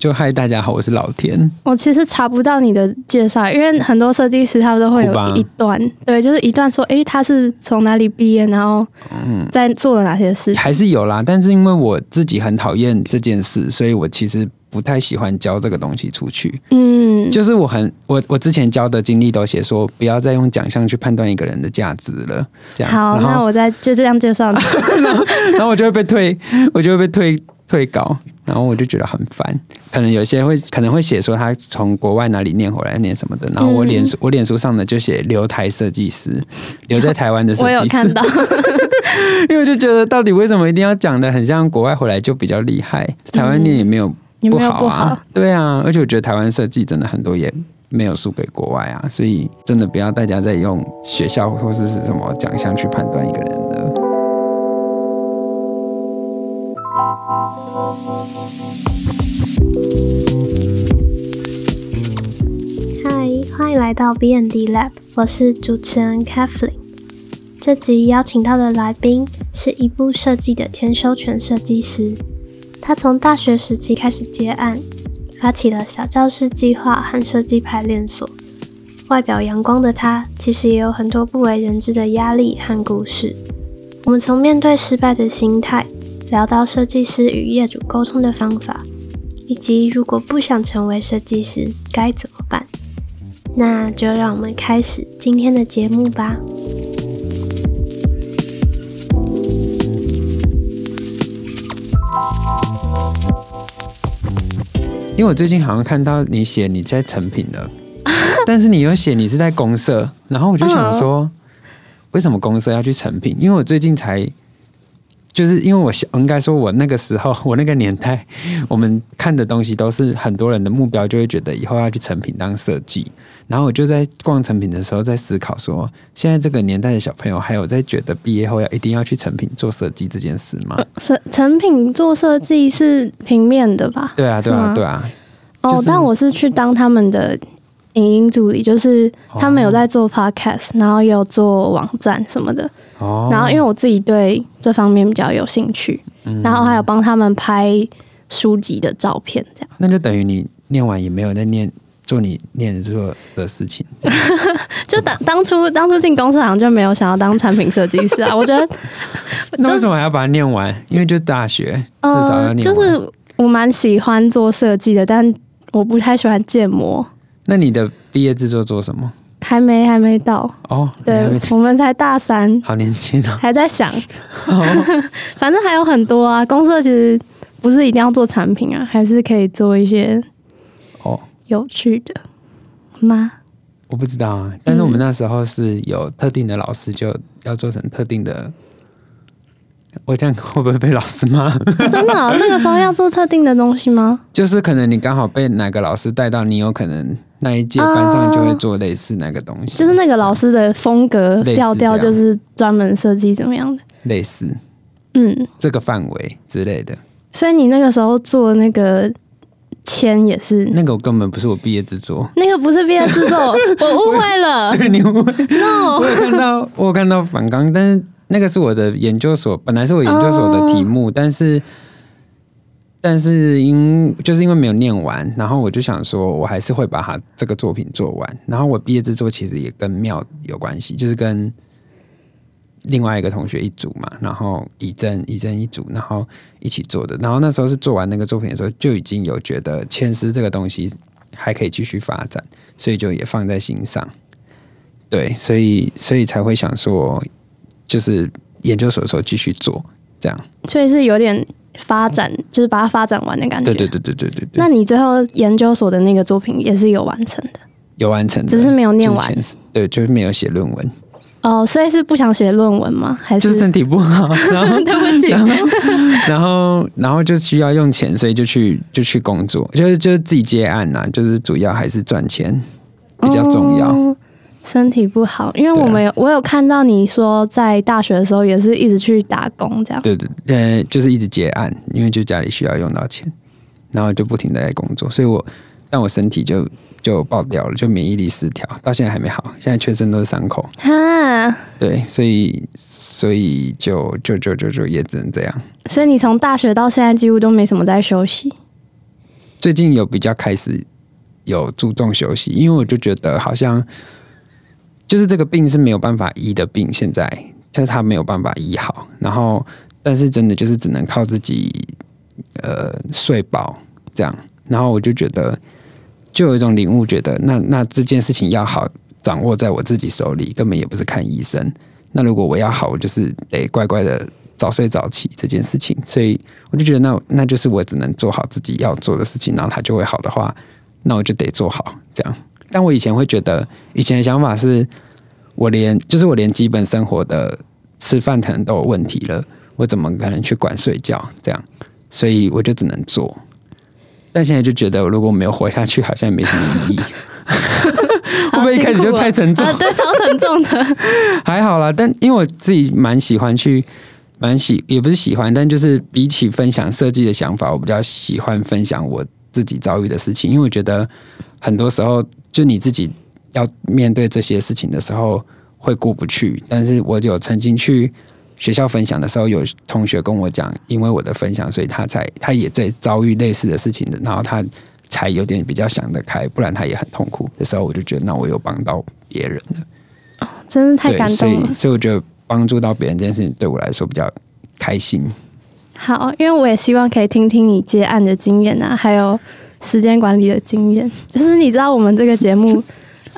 就嗨，大家好，我是老田。我其实查不到你的介绍，因为很多设计师他们都会有一段，对，就是一段说，诶，他是从哪里毕业，然后在做了哪些事情。还是有啦，但是因为我自己很讨厌这件事，所以我其实不太喜欢教这个东西出去。嗯，就是我很我我之前教的经历都写说，不要再用奖项去判断一个人的价值了。这样，好，那我再就这样介绍你。然后我就会被退，我就会被退退稿，然后我就觉得很烦。可能有些会可能会写说他从国外哪里念回来念什么的，然后我脸书、我脸书上呢就写留台设计师，留在台湾的设我计师。有看到，因为我就觉得到底为什么一定要讲的很像国外回来就比较厉害，台湾念也没有不不好啊，好？对啊，而且我觉得台湾设计真的很多也没有输给国外啊，所以真的不要大家再用学校或是是什么奖项去判断一个人了。来到 B N D Lab，我是主持人 Kathleen。这集邀请到的来宾是一部设计的天修全设计师，他从大学时期开始接案，发起了小教室计划和设计排练所。外表阳光的他，其实也有很多不为人知的压力和故事。我们从面对失败的心态，聊到设计师与业主沟通的方法，以及如果不想成为设计师该怎么办。那就让我们开始今天的节目吧。因为我最近好像看到你写你在成品了，但是你又写你是在公社，然后我就想说，为什么公社要去成品？因为我最近才，就是因为我想应该说，我那个时候我那个年代，我们看的东西都是很多人的目标，就会觉得以后要去成品当设计。然后我就在逛成品的时候，在思考说，现在这个年代的小朋友还有在觉得毕业后要一定要去成品做设计这件事吗？成成品做设计是平面的吧？对啊，对啊，对啊。哦，就是但我是去当他们的影音助理，就是他们有在做 podcast，、然后也有做网站什么的。哦，然后因为我自己对这方面比较有兴趣，嗯然后还有帮他们拍书籍的照片，这样。那就等于你念完也没有在念做你念的做的事情。就当当初当初进公司好像就没有想要当产品设计师啊，我觉得那为什么还要把它念完？因为就大学至少要呃，念。就是我蛮喜欢做设计的，但我不太喜欢建模，那你的毕业制作做什么？还没还没到。哦，对，我们才大三，好年轻哦。还在想，反正还有很多啊。公社其实不是一定要做产品啊，还是可以做一些哦，有趣的吗？我不知道啊，但是我们那时候是有特定的老师，就要做成特定的。我这样会不会被老师骂？真的哦、那个时候要做特定的东西吗？就是可能你刚好被哪个老师带到，你有可能那一届班上就会做类似那个东西，就是那个老师的风格调调，就是专门设计怎么样的。类似嗯，这个范围之类的。所以你那个时候做那个签也是，那个我根本不是我毕业制作，那个不是毕业制作，我误会了。对，你误会。No，我有看到，我有看到反纲，但是那个是我的研究所，本来是我研究所的题目，但是但是因就是因为没有念完，然后我就想说，我还是会把它这个作品做完。然后我毕业制作其实也跟庙有关系，就是跟另外一个同学一组嘛，然后以正以正一组，然后一起做的。然后那时候是做完那个作品的时候，就已经有觉得牵丝这个东西还可以继续发展，所以就也放在心上。对，所以所以才会想说，就是研究所的时候继续做，这样。所以是有点发展，就是把它发展完的感觉。对对对对对对对，那你最后研究所的那个作品也是有完成的有完成的，只是没有念完对，就是没有写论文，哦，所以是不想写论文吗？还是就是身体不好，然后对不起，然后然后就需要用钱，所以就去就去工作，就是就是自己接案呐、就是主要还是赚钱比较重要。哦身体不好，因为我们有、我有看到你说在大学的时候也是一直去打工这样。对对，呃，就是一直接案，因为就家里需要用到钱，然后就不停的在工作，所以我但我身体就就爆掉了，就免疫力失调，到现在还没好，现在全身都是伤口。哈，对，所以所以就就就就就也只能这样。所以你从大学到现在几乎都没什么在休息。最近有比较开始有注重休息，因为我就觉得好像就是这个病是没有办法医的病，现在就是他没有办法医好，然后但是真的就是只能靠自己呃睡饱这样，然后我就觉得就有一种领悟，觉得那那这件事情要好，掌握在我自己手里，根本也不是看医生。那如果我要好，我就是得乖乖的早睡早起这件事情，所以我就觉得那 那就是我只能做好自己要做的事情，然后它就会好的话，那我就得做好这样。但我以前会觉得，以前的想法是我连就是我连基本生活的吃饭可能都有问题了，我怎么可能去管睡觉这样？所以我就只能做。但现在就觉得，如果没有活下去，好像也没什么意义。会不会一开始就太沉重？啊，对，超沉重的。还好啦，但因为我自己蛮喜欢去，蛮喜也不是喜欢，但就是比起分享设计的想法，我比较喜欢分享我自己遭遇的事情，因为我觉得很多时候就你自己要面对这些事情的时候会过不去。但是我有曾经去学校分享的时候，有同学跟我讲，因为我的分享，所以他才他也在遭遇类似的事情的，然后他。才有点比较想得开，不然他也很痛苦的时候，我就觉得那我有帮到别人了，真是太感动了。所以，所以我觉得帮助到别人这件事情对我来说比较开心。好，因为我也希望可以听听你接案的经验啊，还有时间管理的经验。就是你知道我们这个节目，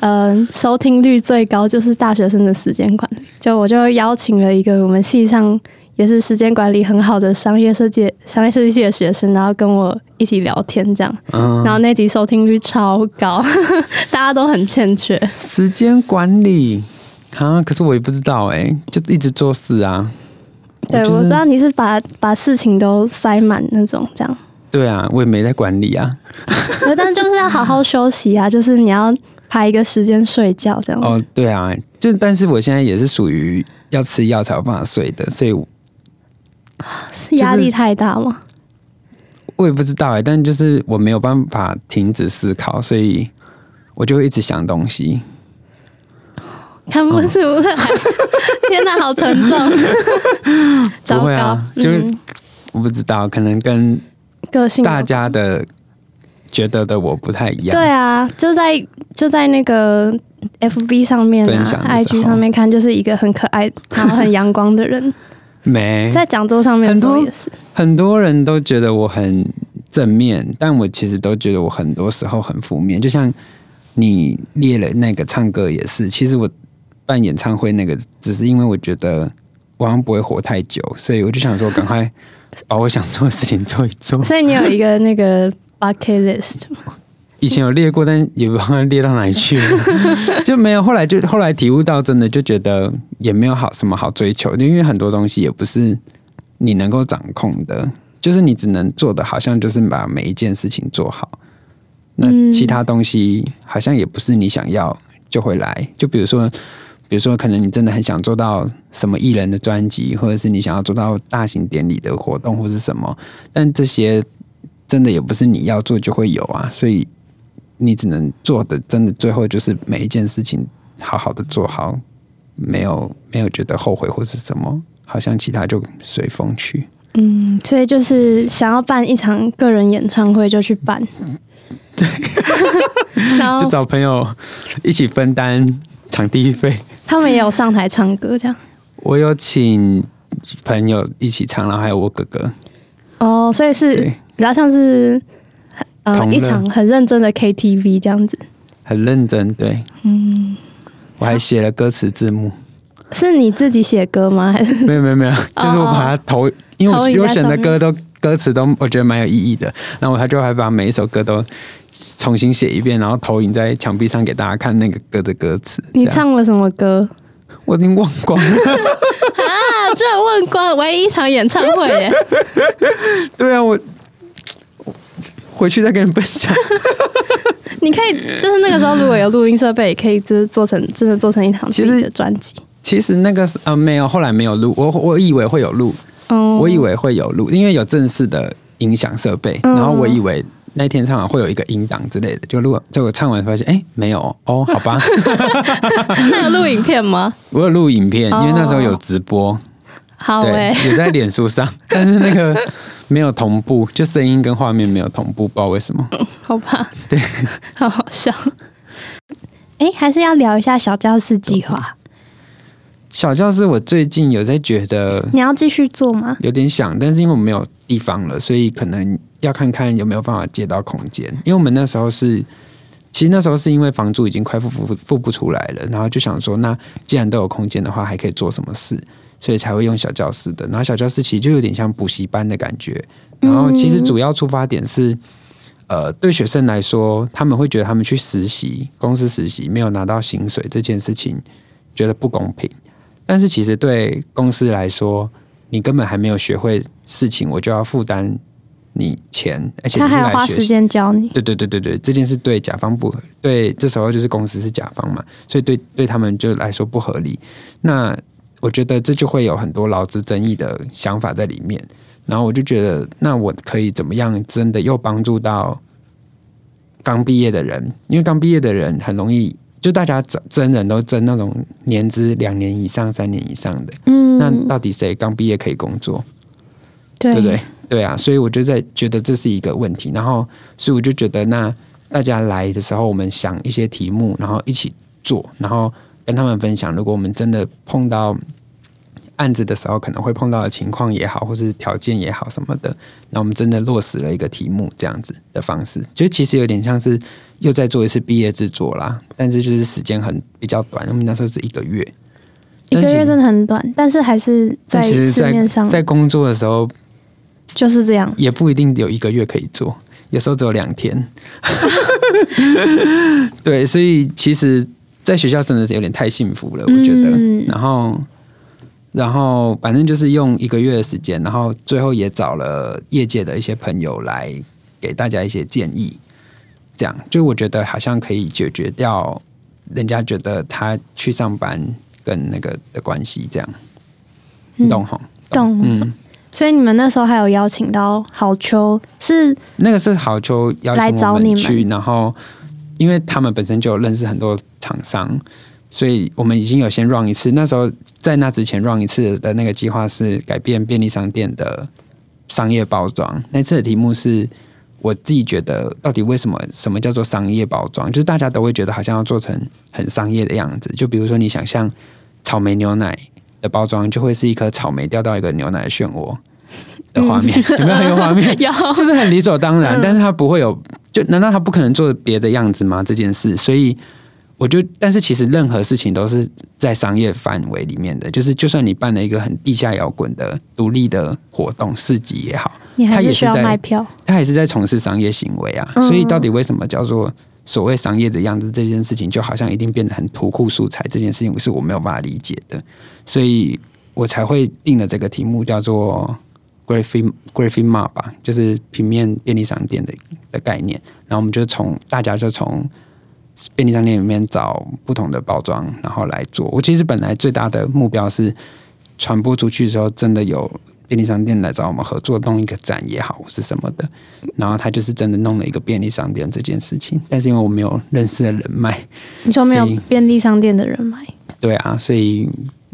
嗯，收听率最高就是大学生的时间管理。就我就邀请了一个我们系上。也是时间管理很好的商业设计、商业设计系的学生，然后跟我一起聊天这样，然后那集收听率超高，大家都很欠缺时间管理啊。可是我也不知道哎，就一直做事啊。对，我知道你是把把事情都塞满那种这样。对啊，我也没在管理啊。但就是要好好休息啊，就是你要排一个时间睡觉这样。哦，对啊，就但是我现在也是属于要吃药才有办法睡的，所以。是压力太大吗？我也不知道哎，但就是我没有办法停止思考，所以我就会一直想东西。看不出来，天哪，好沉重。糟糕啊，就是我不知道，可能跟个性大家的觉得的我不太一样。对啊，就在就在那个 FB 上面啊，IG 上面看，就是一个很可爱然后很阳光的人。没在讲座上面很多也是，很多人都觉得我很正面，但我其实都觉得我很多时候很负面。就像你列了那个唱歌也是，其实我办演唱会那个只是因为我觉得我好像不会活太久，所以我就想说赶快把我想做的事情做一做。所以你有一个那个 bucket list 吗？以前有列过，但也不知道列到哪里去了，就没有。后来就后来体悟到，真的就觉得也没有好什么好追求，因为很多东西也不是你能够掌控的，就是你只能做的，好像就是把每一件事情做好。那其他东西好像也不是你想要就会来。就比如说，比如说，可能你真的很想做到什么艺人的专辑，或者是你想要做到大型典礼的活动，或是什么，但这些真的也不是你要做就会有啊，所以。你只能做的，真的最后就是每一件事情好好的做好，没有没有觉得后悔或是什么，好像其他就随风去。嗯，所以就是想要办一场个人演唱会就去办，对，然后就找朋友一起分担场地费。他们也有上台唱歌，这样。我有请朋友一起唱，然后还有我哥哥。哦，所以是比较像是。呃，一场很认真的 KTV 这样子，很认真，对，嗯，我还写了歌词字幕，是你自己写歌吗？还 是没有没有没有，就是我把它投，因为我选的歌都歌词都我觉得蛮有意义的，然后我他就还把每一首歌都重新写一遍，然后投影在墙壁上给大家看那个歌的歌词。你唱了什么歌？我已经忘光了 啊！居然忘光，唯一一场演唱会耶！对啊，我。回去再跟你分享。你可以就是那个时候如果有录音设备，可以就是做成真的做成一堂自己的专辑。其实那个呃没有，后来没有录。我我以为会有录，我以为会有录，因为有正式的音响设备。然后我以为那天唱完会有一个音档之类的，就录。结果唱完发现，哎，没有哦，好吧。那有录影片吗？我有录影片，因为那时候有直播。对好哎、，有在脸书上，但是那个没有同步，就声音跟画面没有同步，不知道为什么。好吧，对，好好笑。哎、还是要聊一下小教室计划。小教室，我最近有在觉得你要继续做吗？有点想，但是因为我们没有地方了，所以可能要看看有没有办法借到空间。因为我们那时候是，其实那时候是因为房租已经快付付付不出来了，然后就想说，那既然都有空间的话，还可以做什么事，所以才会用小教室的。然后小教室其实就有点像补习班的感觉。然后其实主要出发点是，呃，对学生来说，他们会觉得他们去实习，公司实习没有拿到薪水这件事情，觉得不公平。但是其实对公司来说，你根本还没有学会事情，我就要负担你钱，而且他还要。花时间教你。对对对对对，这件事对甲方不对，这时候就是公司是甲方嘛，所以对对他们就来说不合理。那我觉得这就会有很多劳资争议的想法在里面。然后我就觉得，那我可以怎么样真的又帮助到刚毕业的人？因为刚毕业的人很容易，就大家争争人都争那种年资两年以上、三年以上的。嗯，那到底谁刚毕业可以工作？对对不对？对啊，所以我就在觉得这是一个问题，然后所以我就觉得，那大家来的时候，我们想一些题目，然后一起做，然后跟他们分享。如果我们真的碰到案子的时候，可能会碰到的情况也好，或者是条件也好什么的，那我们真的落实了一个题目这样子的方式，就其实有点像是又在做一次毕业制作啦，但是就是时间很比较短，我们那时候是一个月。一个月真的很短，但是还是在，市面上在工作的时候，就是这样。也不一定有一个月可以做，有时候只有两天。对，所以其实在学校真的是有点太幸福了，我觉得。嗯然后，然后反正就是用一个月的时间，然后最后也找了业界的一些朋友来给大家一些建议，这样就我觉得好像可以解决掉人家觉得他去上班跟那个的关系，这样，你懂吼？懂。嗯。所以你们那时候还有邀请到好秋，是那个是好秋邀来请我们去，然后因为他们本身就有认识很多厂商，所以我们已经有先 run 一次。那时候在那之前 run 一次的那个计划是改变便利商店的商业包装。那次的题目是我自己觉得，到底为什么什么叫做商业包装？就是大家都会觉得好像要做成很商业的样子。就比如说你想象草莓牛奶的包装，就会是一颗草莓掉到一个牛奶的漩涡的画面，有没有很有画面？有就是很理所当然，嗯但是它不会有，就难道他不可能做别的样子吗？这件事，所以我就，但是其实任何事情都是在商业范围里面的，就是就算你办了一个很地下摇滚的独立的活动市集也好，你还是需要他也是在卖票。他也是在从事商业行为啊。嗯所以到底为什么叫做所谓商业的样子这件事情，就好像一定变得很图库素材这件事情，是我没有办法理解的，所以我才会定了这个题目叫做 Graphing Graphing Mart 吧，就是平面便利商店的的概念。然后我们就从大家就从便利商店里面找不同的包装，然后来做。我其实本来最大的目标是传播出去的时候，真的有便利商店来找我们合作弄一个展也好，或是什么的。然后他就是真的弄了一个便利商店这件事情，但是因为我没有认识的人脉，你说没有便利商店的人脉，对啊，所以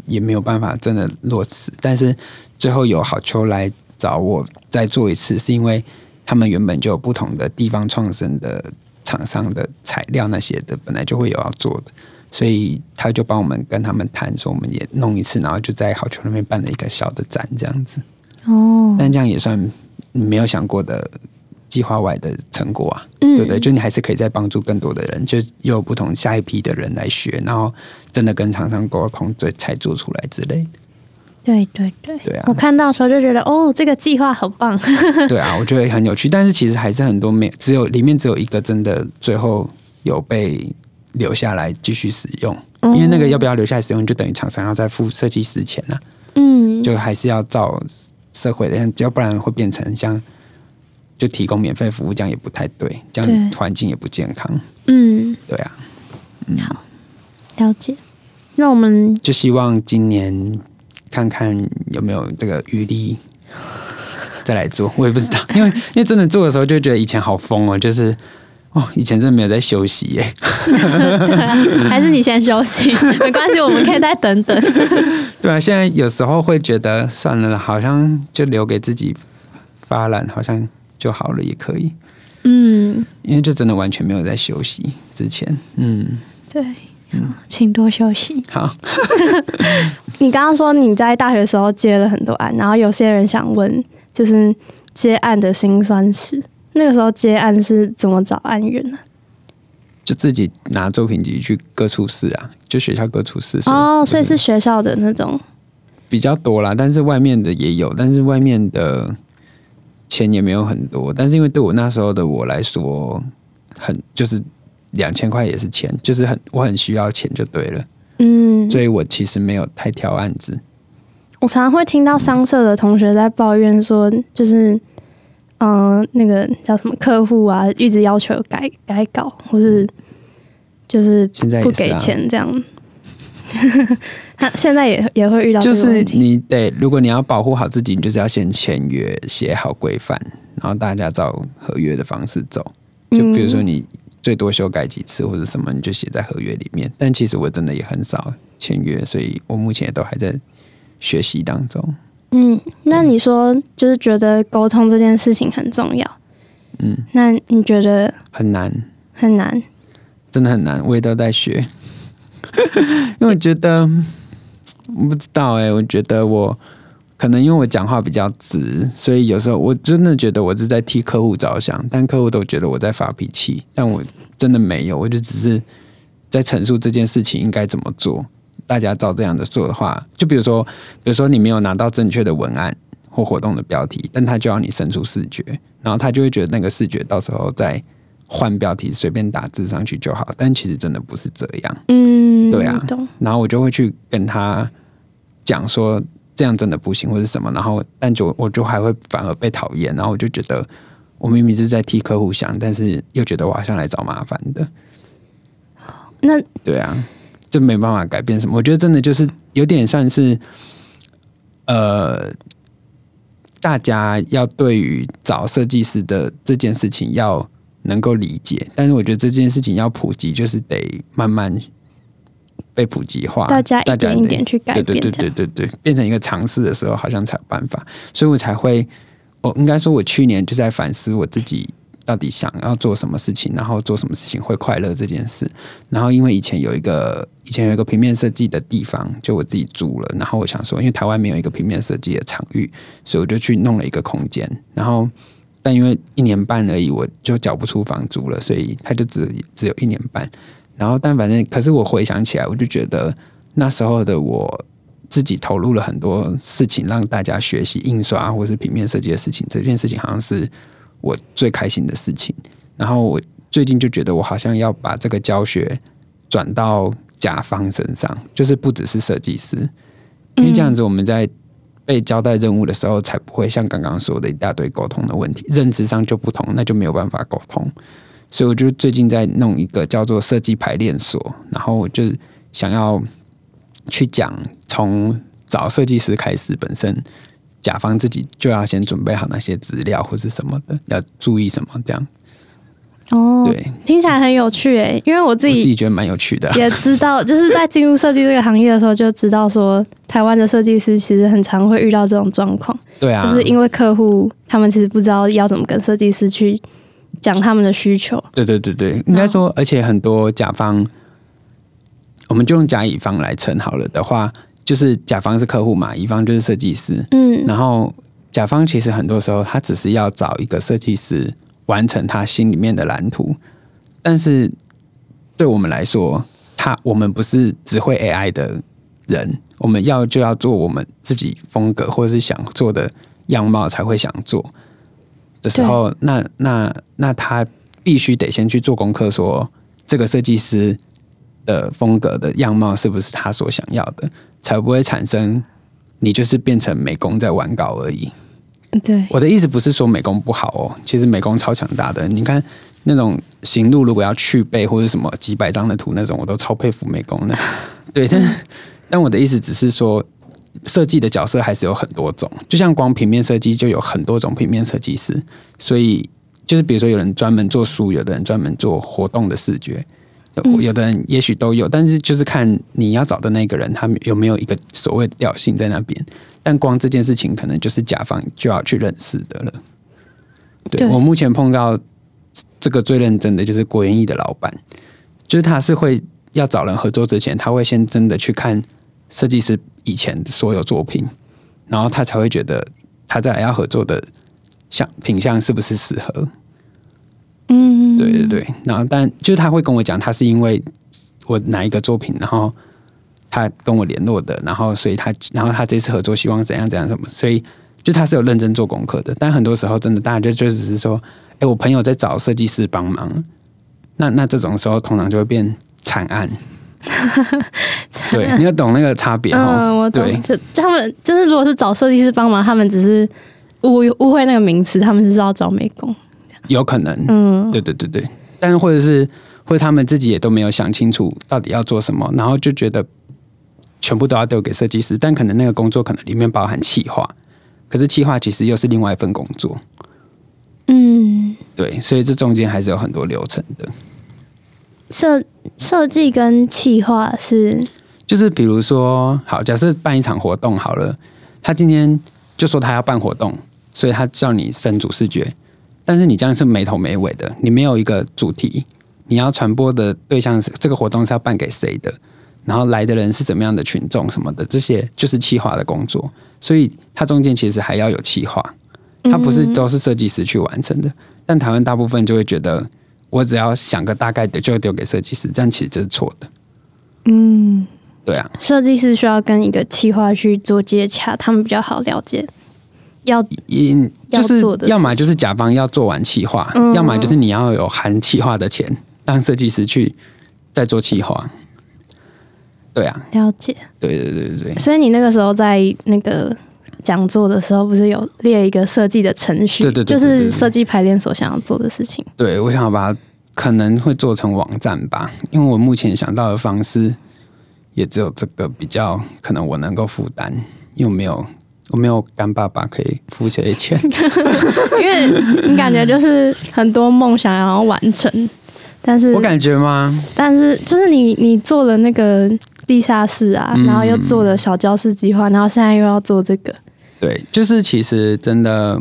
也没有办法真的落实。但是最后有好秋来找我再做一次，是因为他们原本就有不同的地方创生的厂商的材料那些的，本来就会有要做的，所以他就帮我们跟他们谈，说我们也弄一次，然后就在好球那边办了一个小的展这样子。哦，但这样也算没有想过的计划外的成果啊。嗯对不对？就你还是可以再帮助更多的人，就又有不同下一批的人来学，然后真的跟厂商沟通，对，才做出来之类的。对对对，对啊。我看到的时候就觉得，哦，这个计划好棒。对啊，我觉得很有趣，但是其实还是很多没只有里面只有一个真的最后有被留下来继续使用，哦因为那个要不要留下来使用，就等于厂商要再付设计师钱啊，嗯，就还是要照社会的，要不然会变成像就提供免费服务，这样也不太对，这样对环境也不健康。嗯，对啊，嗯，好了解。那我们就希望今年看看有没有这个余力再来做，我也不知道，因为因为真的做的时候就觉得以前好疯哦，就是哦，以前真的没有在休息耶。对啊，还是你先休息，没关系，我们可以再等等。对啊，现在有时候会觉得算了，好像就留给自己发懒，好像就好了，也可以。嗯，因为就真的完全没有在休息之前，嗯，对，请多休息。好。你刚刚说你在大学时候接了很多案，然后有些人想问，就是接案的辛酸史。那个时候接案是怎么找案源呢？就自己拿作品集去各处试啊，就学校各处试。哦，所以是学校的那种比较多啦，但是外面的也有，但是外面的钱也没有很多。但是因为对我那时候的我来说，很就是两千块也是钱，就是很我很需要钱就对了。嗯，所以我其实没有太挑案子。我常常会听到商社的同学在抱怨说，就是嗯，那个叫什么客户啊，一直要求改改稿，或是就是不给钱这样。他现在也也会遇到，就是你得，如果你要保护好自己，你就是要先签约，写好规范，然后大家照合约的方式走。就比如说你。最多修改几次或者什么，你就写在合约里面。但其实我真的也很少签约，所以我目前也都还在学习当中。嗯，那你说就是觉得沟通这件事情很重要。嗯，那你觉得很难？很难，真的很难。我也都在学，因为我觉得我不知道哎，我觉得我。可能因为我讲话比较直，所以有时候我真的觉得我是在替客户着想，但客户都觉得我在发脾气，但我真的没有，我就只是在陈述这件事情应该怎么做。大家照这样的做的话，就比如说，比如说你没有拿到正确的文案或活动的标题，但他就要你伸出视觉，然后他就会觉得那个视觉到时候再换标题，随便打字上去就好。但其实真的不是这样，嗯，对啊，然后我就会去跟他讲说。这样真的不行，或者什么？然后，但就我就还会反而被讨厌，然后我就觉得我明明是在替客户想，但是又觉得我好像来找麻烦的。那对啊，就没办法改变什么。我觉得真的就是有点像是，呃，大家要对于找设计师的这件事情要能够理解，但是我觉得这件事情要普及，就是得慢慢。被普及化，大家一点一点去改变，对对对对对对，变成一个尝试的时候，好像才有办法。所以我才会，我应该说，我去年就在反思我自己到底想要做什么事情，然后做什么事情会快乐这件事。然后因为以前有一个以前有一个平面设计的地方，就我自己租了。然后我想说，因为台湾没有一个平面设计的场域，所以我就去弄了一个空间。然后但因为一年半而已，我就缴不出房租了，所以他就只只有一年半。然后，但反正，可是我回想起来，我就觉得那时候的我自己投入了很多事情，让大家学习印刷或是平面设计的事情。这件事情好像是我最开心的事情。然后我最近就觉得，我好像要把这个教学转到甲方身上，就是不只是设计师，因为这样子我们在被交代任务的时候，才不会像刚刚说的一大堆沟通的问题，认知上就不同，那就没有办法沟通。所以我就最近在弄一个叫做设计排练所，然后我就想要去讲从找设计师开始，本身甲方自己就要先准备好那些资料或者什么的，要注意什么这样。哦，对，听起来很有趣诶，因为我自己自己觉得蛮有趣的，也知道就是在进入设计这个行业的时候，就知道说台湾的设计师其实很常会遇到这种状况。对啊，就是因为客户他们其实不知道要怎么跟设计师去。讲他们的需求，对对对对，应该说，而且很多甲方，我们就用甲乙方来称好了的话，就是甲方是客户嘛，乙方就是设计师，嗯，然后甲方其实很多时候他只是要找一个设计师完成他心里面的蓝图，但是对我们来说，他我们不是只会 AI 的人，我们要就要做我们自己风格或者是想做的样貌才会想做。的时候，那那那他必须得先去做功课，说这个设计师的风格的样貌是不是他所想要的，才不会产生你就是变成美工在玩稿而已。对，我的意思不是说美工不好哦，其实美工超强大的。你看那种行路如果要去背或者什么几百张的图那种，我都超佩服美工的。对，但但我的意思只是说。设计的角色还是有很多种，就像光平面设计就有很多种平面设计师，所以就是比如说有人专门做书，有的人专门做活动的视觉，有有的人也许都有，但是就是看你要找的那个人，他有没有一个所谓的调性在那边。但光这件事情，可能就是甲方就要去认识的了。对对我目前碰到这个最认真的就是国元艺的老板，就是他是会要找人合作之前，他会先真的去看设计师以前所有作品，然后他才会觉得他再来要合作的像品相是不是适合。嗯，对对对，然后但就是他会跟我讲，他是因为我哪一个作品，然后他跟我联络的，然后所以他然后他这次合作希望怎样怎样什么，所以就他是有认真做功课的。但很多时候真的大家就就只是说，哎，我朋友在找设计师帮忙，那那这种时候通常就会变惨案。对，你要懂那个差别哦。嗯，我懂，就就他们就是，如果是找设计师帮忙，他们只是误误会那个名词，他们是要找美工。有可能，嗯，对对对对，但是或者是或者他们自己也都没有想清楚到底要做什么，然后就觉得全部都要丢给设计师，但可能那个工作可能里面包含企划，可是企划其实又是另外一份工作，嗯，对，所以这中间还是有很多流程的。设设计跟企划是，就是比如说，好，假设办一场活动好了，他今天就说他要办活动，所以他叫你生主视觉，但是你这样是没头没尾的，你没有一个主题，你要传播的对象是这个活动是要办给谁的，然后来的人是怎么样的群众什么的，这些就是企划的工作，所以它中间其实还要有企划，它不是都是设计师去完成的，但台湾大部分就会觉得。我只要想个大概的，就丢给设计师，这样其实这是错的。嗯，对啊，设计师需要跟一个企划去做接洽，他们比较好了解。要嗯，要就是做的要么就是甲方要做完企划，嗯要么就是你要有含企划的钱，让设计师去再做企划。对啊，了解，对对对对对，所以你那个时候在那个讲座的时候，不是有列一个设计的程序？对对对对就是设计排练所想要做的事情。对我想要把它可能会做成网站吧，因为我目前想到的方式也只有这个比较可能我能够负担，因为我没有我没有干爸爸可以付这些钱。因为你感觉就是很多梦想要完成，但是我感觉吗？但是就是你你做了那个地下室啊，嗯然后又做了小教室计划，然后现在又要做这个，对，就是其实真的，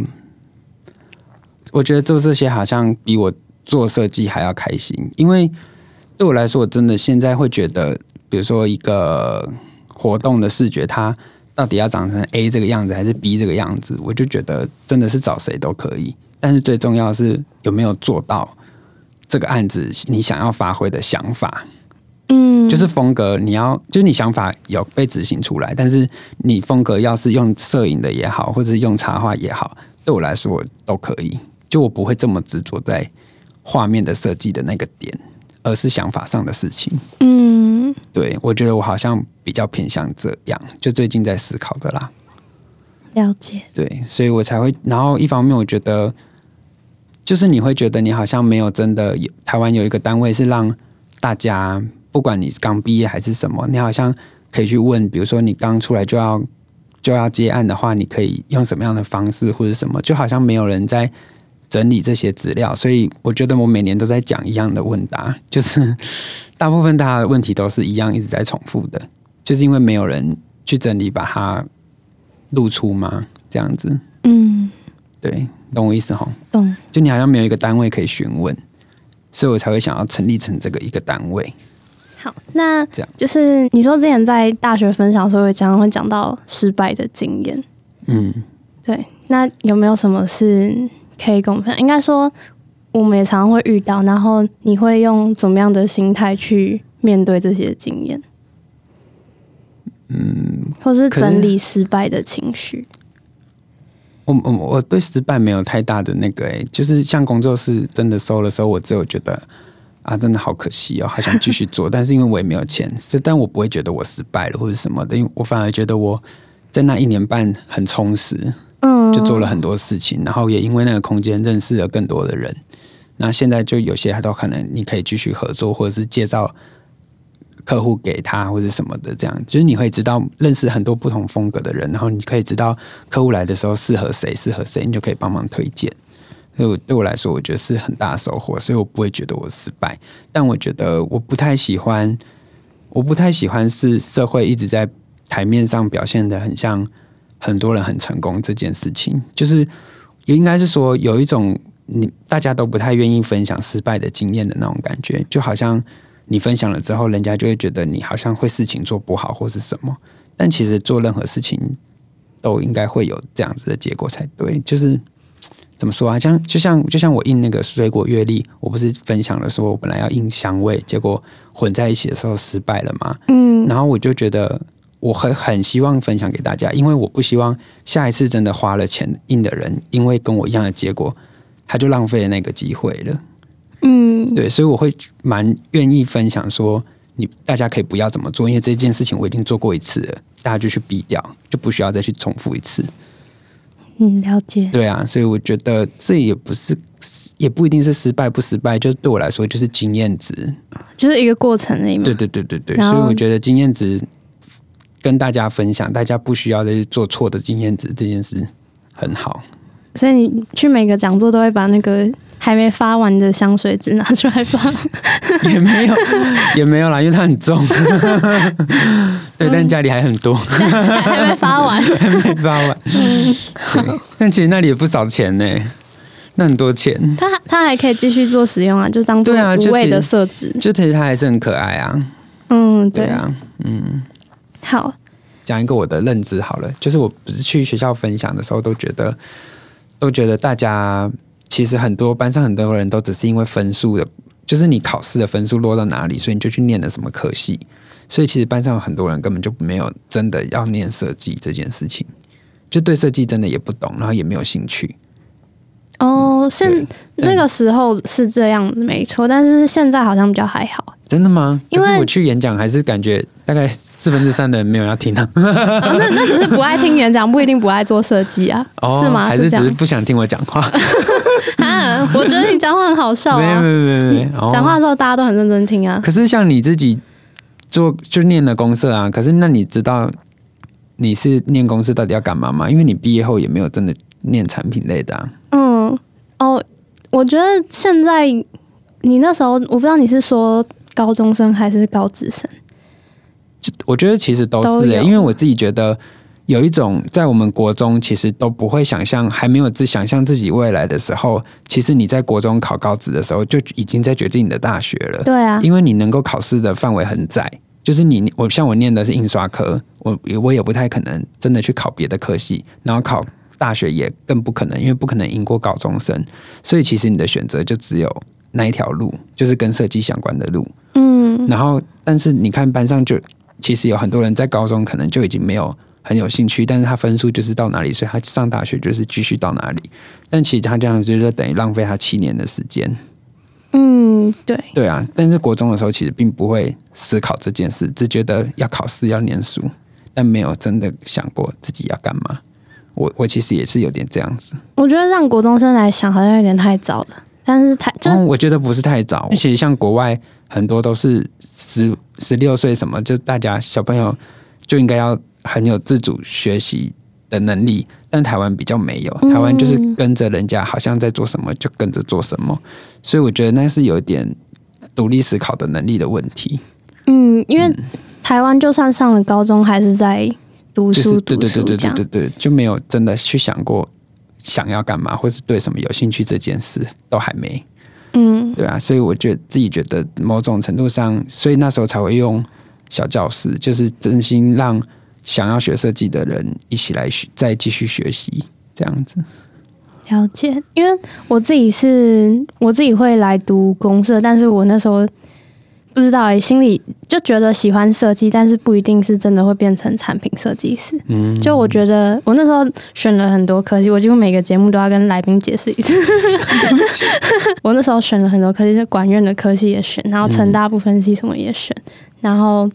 我觉得做这些好像比我做设计还要开心，因为对我来说，我真的现在会觉得，比如说一个活动的视觉，它到底要长成 A 这个样子还是 B 这个样子，我就觉得真的是找谁都可以，但是最重要的是有没有做到这个案子你想要发挥的想法。嗯，就是风格，你要就是你想法有被执行出来，但是你风格要是用摄影的也好，或者是用插画也好，对我来说都可以。就我不会这么执着在画面的设计的那个点，而是想法上的事情。嗯对我觉得我好像比较偏向这样，就最近在思考的啦。了解，对，所以我才会。然后一方面，我觉得就是你会觉得你好像没有真的有台湾有一个单位是让大家，不管你是刚毕业还是什么，你好像可以去问，比如说你刚出来就要就要接案的话，你可以用什么样的方式或者什么，就好像没有人在整理这些资料，所以我觉得我每年都在讲一样的问答，就是大部分大家的问题都是一样，一直在重复的，就是因为没有人去整理把它露出吗？这样子，嗯，对，懂我意思哈？懂，就你好像没有一个单位可以询问，所以我才会想要成立成这个一个单位。好，那这样就是你说之前在大学分享的时候，会常常会讲到失败的经验，嗯，对，那有没有什么是可以跟我们分享？应该说，我们也常常会遇到，然后你会用怎么样的心态去面对这些经验？嗯，或是整理失败的情绪。我我我对失败没有太大的那个诶、就是像工作室真的收的时候，我只有觉得啊，真的好可惜哦，还想继续做，但是因为我也没有钱，但我不会觉得我失败了或者什么的，因为我反而觉得我在那一年半很充实，嗯，就做了很多事情，然后也因为那个空间认识了更多的人。那现在就有些他都可能你可以继续合作，或者是介绍客户给他或者什么的，这样就是你会知道认识很多不同风格的人，然后你可以知道客户来的时候适合谁，适合谁，你就可以帮忙推荐。所以我对我来说，我觉得是很大的收获，所以我不会觉得我失败。但我觉得我不太喜欢，我不太喜欢是社会一直在台面上表现的很像很多人很成功这件事情，就是也应该是说有一种你大家都不太愿意分享失败的经验的那种感觉，就好像你分享了之后，人家就会觉得你好像会事情做不好或是什么。但其实做任何事情都应该会有这样子的结果才对，就是。怎么说啊？像就像就像我印那个水果月历，我不是分享了说我本来要印香味，结果混在一起的时候失败了嘛。嗯，然后我就觉得我很很希望分享给大家，因为我不希望下一次真的花了钱印的人，因为跟我一样的结果，他就浪费了那个机会了。嗯，对，所以我会蛮愿意分享说，你大家可以不要怎么做，因为这件事情我已经做过一次了，大家就去避掉，就不需要再去重复一次。嗯，了解。对啊，所以我觉得这也不是，也不一定是失败不失败，就是对我来说就是经验值，就是一个过程而已嘛。对对对对对，所以我觉得经验值跟大家分享，大家不需要再去做错的经验值这件事很好。所以你去每个讲座都会把那个还没发完的香水纸拿出来放。也没有也没有啦，因为它很重，对，但家里还很多，还还没发完。还没发完。嗯，但其实那里也不少钱呢，那很多钱，它它还可以继续做使用啊，就当做无谓的是色纸。就其实它还是很可爱啊。嗯，对。对啊，嗯。好，讲一个我的认知好了，就是我不是去学校分享的时候，都觉得都觉得大家其实很多班上很多人都只是因为分数的，就是你考试的分数落到哪里，所以你就去念了什么科系，所以其实班上有很多人根本就没有真的要念设计这件事情，就对设计真的也不懂，然后也没有兴趣。哦，现那个时候是这样，没错，但是现在好像比较还好。真的吗？因为我去演讲，还是感觉大概四分之三的人没有要听啊。哦那那只是不爱听演讲，不一定不爱做设计啊，哦，是吗？还是只是不想听我讲话？啊？我觉得你讲话很好笑啊没有没，有没有没讲话的时候大家都很认真听啊。可是像你自己做就念了公社啊，可是那你知道你是念公社到底要干嘛吗？因为你毕业后也没有真的念产品类的啊。嗯，哦，我觉得现在你那时候，我不知道你是说高中生还是高职生。就我觉得其实都是、因为我自己觉得有一种在我们国中其实都不会想象，还没有自想象自己未来的时候，其实你在国中考高职的时候就已经在决定你的大学了。对啊，因为你能够考试的范围很窄，就是你我像我念的是印刷科，我我也不太可能真的去考别的科系，然后考大学也更不可能，因为不可能赢过高中生，所以其实你的选择就只有那一条路，就是跟设计相关的路。嗯，然后，但是你看班上就其实有很多人在高中可能就已经没有很有兴趣，但是他分数就是到哪里，所以他上大学就是继续到哪里。但其实他这样就是等于浪费他七年的时间。嗯，对，对啊，但是国中的时候其实并不会思考这件事，只觉得要考试要念书，但没有真的想过自己要干嘛。我我其实也是有点这样子，我觉得让国中生来想好像有点太早了，但是太就是嗯，我觉得不是太早。其实像国外很多都是十十六岁什么，就大家小朋友就应该要很有自主学习的能力，但台湾比较没有，嗯台湾就是跟着人家好像在做什么就跟着做什么，所以我觉得那是有一点独立思考的能力的问题。嗯，因为台湾就算上了高中，还是在读就是书读对对对对书这样对。对对，就没有真的去想过想要干嘛，或是对什么有兴趣这件事都还没，嗯。对啊，所以我觉得自己觉得某种程度上，所以那时候才会用小教室，就是真心让想要学设计的人一起来学，再继续学习这样子。了解，因为我自己是我自己会来读公社，但是我那时候不知道哎、心里就觉得喜欢设计，但是不一定是真的会变成产品设计师。嗯，就我觉得我那时候选了很多科系，我几乎每个节目都要跟来宾解释一次。我那时候选了很多科系，是管院的科系也选，然后成大部分系什么也选，然后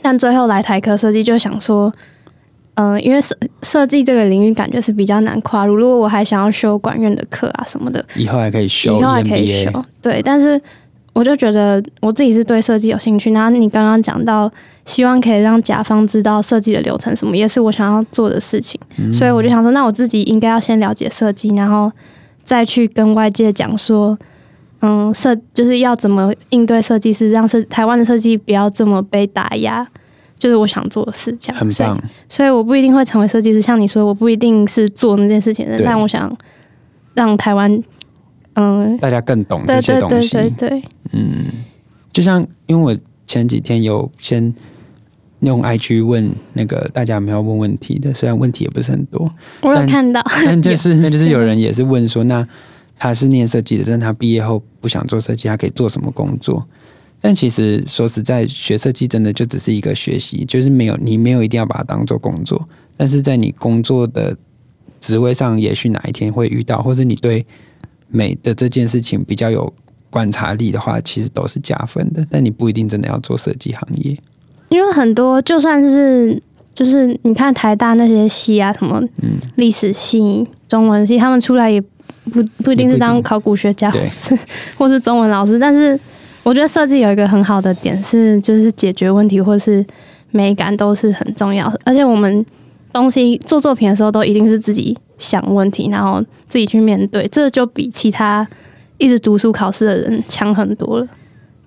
但最后来台科设计就想说。嗯，因为设设计这个领域感觉是比较难跨入。如果我还想要修管院的课啊什么的，以后还可以修以后还可以修。对，但是我就觉得我自己是对设计有兴趣。然后你刚刚讲到，希望可以让甲方知道设计的流程什么，也是我想要做的事情。嗯所以我就想说，那我自己应该要先了解设计，然后再去跟外界讲说，嗯，设就是要怎么应对设计师，让设台湾的设计不要这么被打压，就是我想做的事，这样很棒。所以我不一定会成为设计师，像你说，我不一定是做那件事情的，但我想让台湾，嗯，大家更懂这些东西。对对对，嗯，就像因为我前几天有先。用 I G 问那个大家有没有问问题的，虽然问题也不是很多，我有看到，但就是那就是有人也是问说，那他是念设计的，但他毕业后不想做设计，他可以做什么工作？但其实说实在，学设计真的就只是一个学习，就是没有你没有一定要把它当做工作，但是在你工作的职位上，也许哪一天会遇到，或者你对美的这件事情比较有观察力的话，其实都是加分的。但你不一定真的要做设计行业。因为很多就算是就是你看台大那些系啊，什么历史系、中文系，他们出来也不不一定是当考古学家，或是中文老师。但是我觉得设计有一个很好的点是，就是解决问题或是美感都是很重要的。而且我们东西做作品的时候，都一定是自己想问题，然后自己去面对，这就比其他一直读书考试的人强很多了。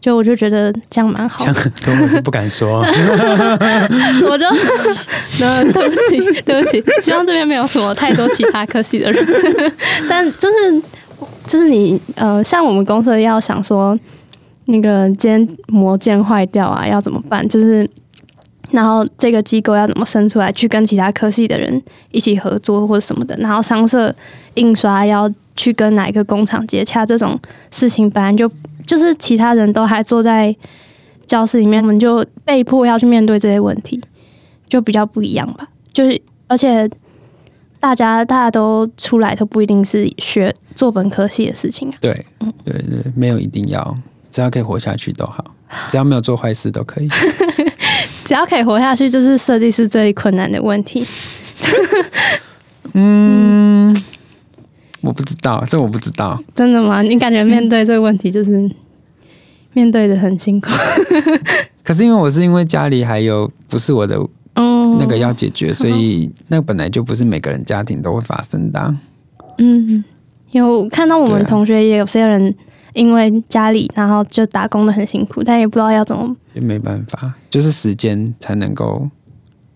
就我就觉得这样蛮好，我是不敢说，我就，对不起，对不起，希望这边没有什么太多其他科系的人，但就是就是你呃，像我们公司要想说那个间膜件坏掉啊，要怎么办？就是然后这个机构要怎么生出来，去跟其他科系的人一起合作或者什么的，然后商社印刷要去跟哪一个工厂接洽，这种事情本来就。就是其他人都还坐在教室里面，我们就被迫要去面对这些问题，就比较不一样吧。就是而且大家大家都出来都不一定是学做本科系的事情啊。对，对对，没有一定要，只要可以活下去都好，只要没有做坏事都可以。只要可以活下去，就是设计师最困难的问题。嗯。我不知道，这我不知道。真的吗？你感觉面对这个问题就是面对的很辛苦。可是因为我是因为家里还有不是我的那个要解决，所以那本来就不是每个人家庭都会发生的。嗯，有看到我们同学也有些人因为家里，然后就打工的很辛苦，但也不知道要怎么。也没办法，就是时间才能够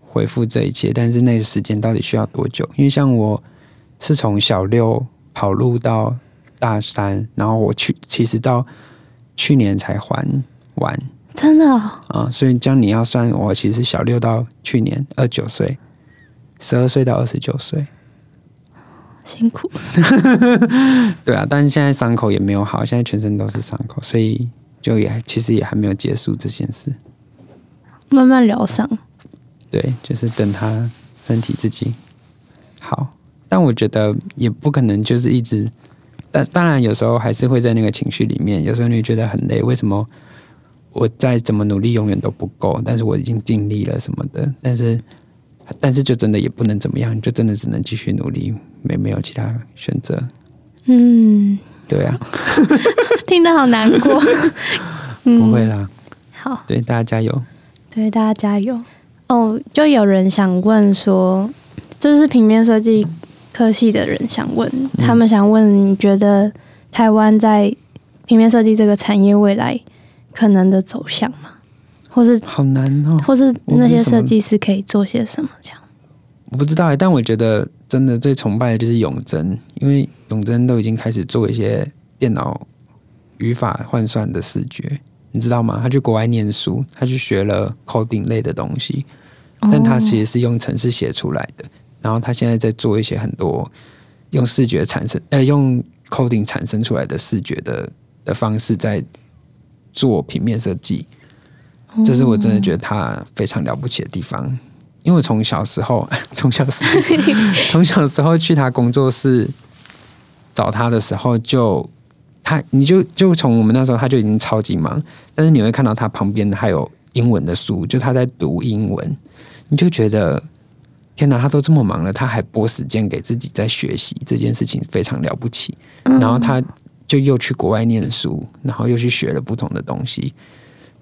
恢复这一切，但是那个时间到底需要多久？因为像我是从小六。跑路到大三，然后我去，其实到去年才还完，真的啊！所以将你要算，我其实小六到去年二九岁，十二岁到二十九岁，辛苦。对啊，但是现在伤口也没有好，现在全身都是伤口，所以就也其实也还没有结束这件事，慢慢疗伤。对，就是等他身体自己好。但我觉得也不可能就是一直，但当然有时候还是会在那个情绪里面，有时候你觉得很累，为什么我再怎么努力永远都不够？但是我已经尽力了什么的，但是但是就真的也不能怎么样，就真的只能继续努力，没没有其他选择。嗯，对啊，听得好难过。不会啦，好，对大家加油，对大家加油。哦，就有人想问说，这是平面设计。科系的人想问，他们想问，你觉得台湾在平面设计这个产业未来可能的走向吗？或是好难哦，或是那些设计师可以做些什么？这样我不知道哎，但我觉得真的最崇拜的就是永贞，因为永贞都已经开始做一些电脑语法换算的视觉，你知道吗？他去国外念书，他去学了 coding 类的东西，但他其实是用程式写出来的。然后他现在在做一些很多用视觉产生，呃，用 coding 产生出来的视觉的的方式在做平面设计，这是我真的觉得他非常了不起的地方。因为从小时候，从小时候，从小时候去他工作室找他的时候，就他你就就从我们那时候他就已经超级忙，但是你会看到他旁边还有英文的书，就他在读英文，你就觉得。天哪，他都这么忙了，他还拨时间给自己在学习这件事情非常了不起。然后他就又去国外念书，然后又去学了不同的东西，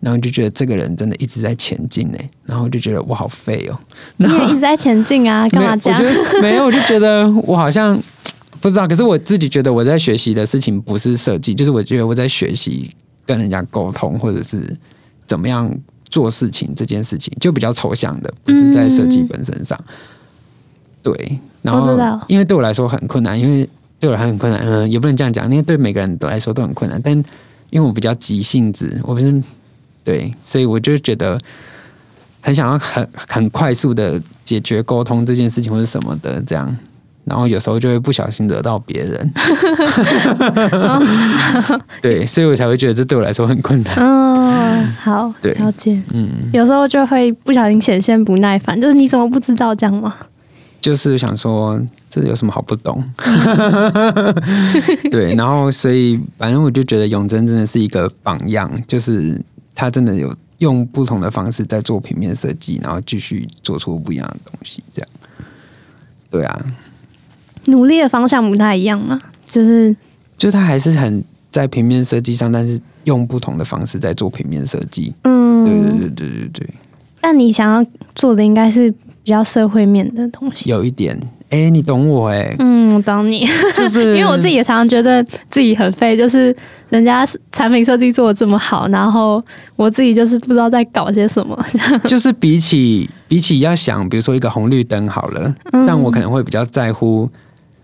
然后就觉得这个人真的一直在前进呢。然后就觉得我好废哦。你也一直在前进啊，干嘛这样？没有，我就觉得我好像不知道。可是我自己觉得我在学习的事情不是设计，就是我觉得我在学习跟人家沟通，或者是怎么样做事情这件事情，就比较抽象的，不是在设计本身上。对，然后因为对我来说很困难，因为对我来说很困难，嗯、也不能这样讲，因为对每个人都来说都很困难。但因为我比较急性子，我不是对，所以我就觉得很想要很很快速的解决沟通这件事情或者什么的这样。然后有时候就会不小心惹到别人，对，所以我才会觉得这对我来说很困难。嗯，好，对了解。嗯，有时候就会不小心显现不耐烦，就是你怎么不知道这样吗？就是想说这有什么好不懂？对，然后所以反正我就觉得永贞真的是一个榜样，就是他真的有用不同的方式在做平面设计，然后继续做出不一样的东西，这样。对啊，努力的方向不太一样嘛，就是就他还是很在平面设计上，但是用不同的方式在做平面设计。嗯，对对对对对对，但你想要做的应该是比较社会面的东西。有一点，哎、你懂我哎、嗯，我懂你，就是 因为我自己也常常觉得自己很废，就是人家产品设计做的这么好，然后我自己就是不知道在搞些什么。就是比起比起要想，比如说一个红绿灯好了，嗯。但我可能会比较在乎，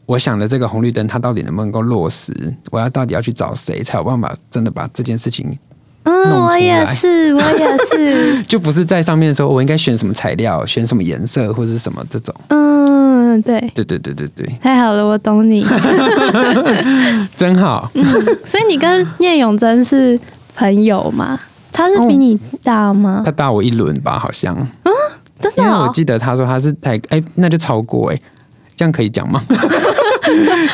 我想的这个红绿灯它到底能不能够落实，我要到底要去找谁才有办法真的把这件事情，嗯，我也是，我也是。就不是在上面说我应该选什么材料、选什么颜色或者是什么这种。嗯，对，对对对对对，太好了，我懂你。真好。嗯所以你跟聂永真是朋友吗？他是比你大吗？他大我一轮吧，好像，真的、因为我哦？记得他说他是台，哎、那就超过哎、这样可以讲吗？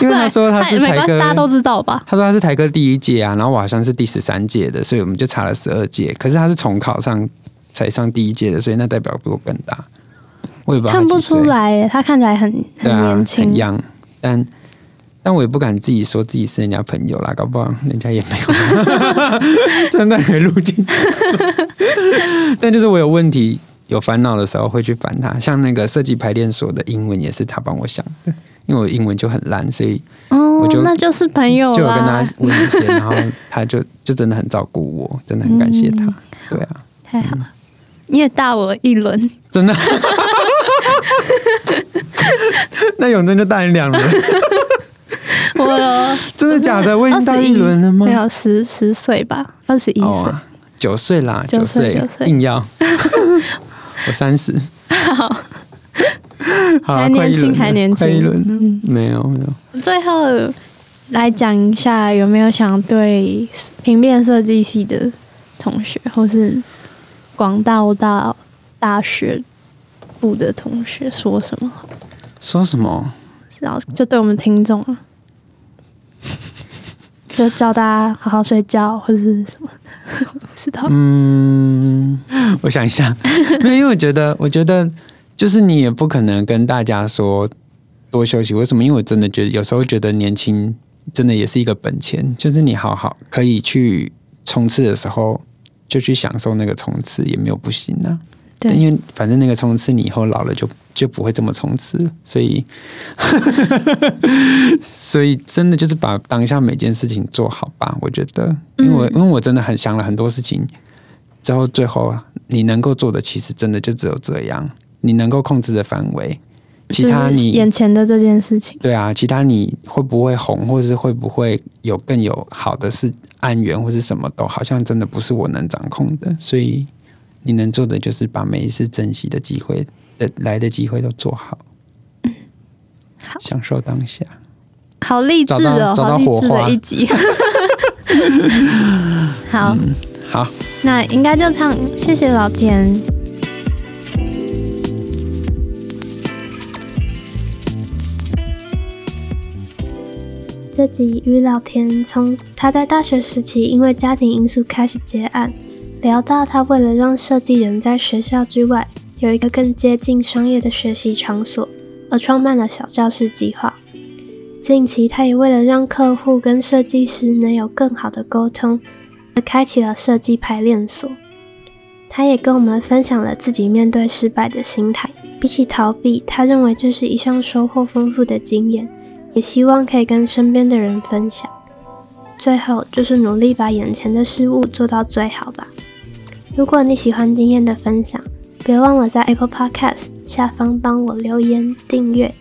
因为他说他是台哥，大家都知道吧？他说他是台科第一届啊，然后我好像是第十三届的，所以我们就差了十二届。可是他是重考上才上第一届的，所以那代表比我更大。我也不知道看不出，来，他看起来很很年轻。很 young，但但我也不敢自己说自己是人家朋友啦，搞不好人家也没有，真的没录进去。但就是我有问题、有烦恼的时候会去烦他，像那个设计排练所的英文也是他帮我想的，因为我英文就很烂，所以哦我就，那就是朋友就有跟他啦，问一些，然后他就 就真的很照顾我，真的很感谢他。嗯对啊，太好了。你也大我一轮，真的。那永贞就大你两轮，我有真的假的？我已经到21一轮了吗？没有十十岁吧，二十一九岁啦，九岁硬要。我三十，好，好还年轻还年轻快一轮嗯没有没有。最后来讲一下，有没有想对平面设计系的同学，或是广大大大学部的同学说什么？说什么？然后就对我们听众啊，就叫大家好好睡觉，或者是什么？我不知道。嗯，我想一下，没有，因为我觉得，我觉得就是你也不可能跟大家说多休息。为什么？因为我真的觉得有时候觉得年轻真的也是一个本钱，就是你好好可以去冲刺的时候，就去享受那个冲刺，也没有不行啊。对，因为反正那个冲刺，你以后老了就就不会这么冲刺，所以所以真的就是把当下每件事情做好吧。我觉得，因为我、因为我真的很想了很多事情，之后最后啊你能够做的其实真的就只有这样，你能够控制的范围，其他你眼前的这件事情，对啊，其他你会不会红，或者是会不会有更有好的事案源，或是什么都好像真的不是我能掌控的，所以你能做的就是把每一次珍惜的机会的来的机会都做好，好享受当下。好励志哦，好励志的一集。好，好，那应该就唱，谢谢老田。这集与老田从他在大学时期因为家庭因素开始接案，聊到他为了让设计人在学校之外有一个更接近商业的学习场所，而创办了小教室计划。近期，他也为了让客户跟设计师能有更好的沟通，而开启了设计排练所。他也跟我们分享了自己面对失败的心态，比起逃避，他认为这是一项收获丰富的经验。也希望可以跟身边的人分享。最后就是努力把眼前的事物做到最好吧。如果你喜欢今天的分享，别忘了在 Apple Podcast 下方帮我留言订阅，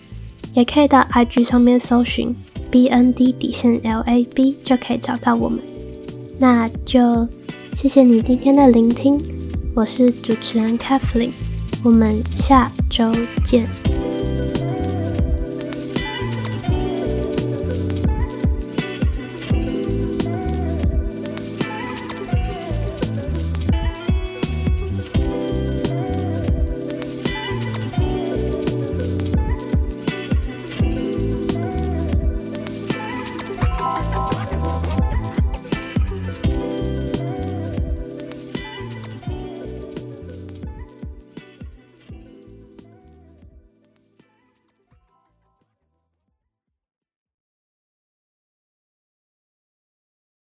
也可以到 IG 上面搜寻 BND 底线 LAB 就可以找到我们。那就谢谢你今天的聆听，我是主持人 Kathleen，我们下周见。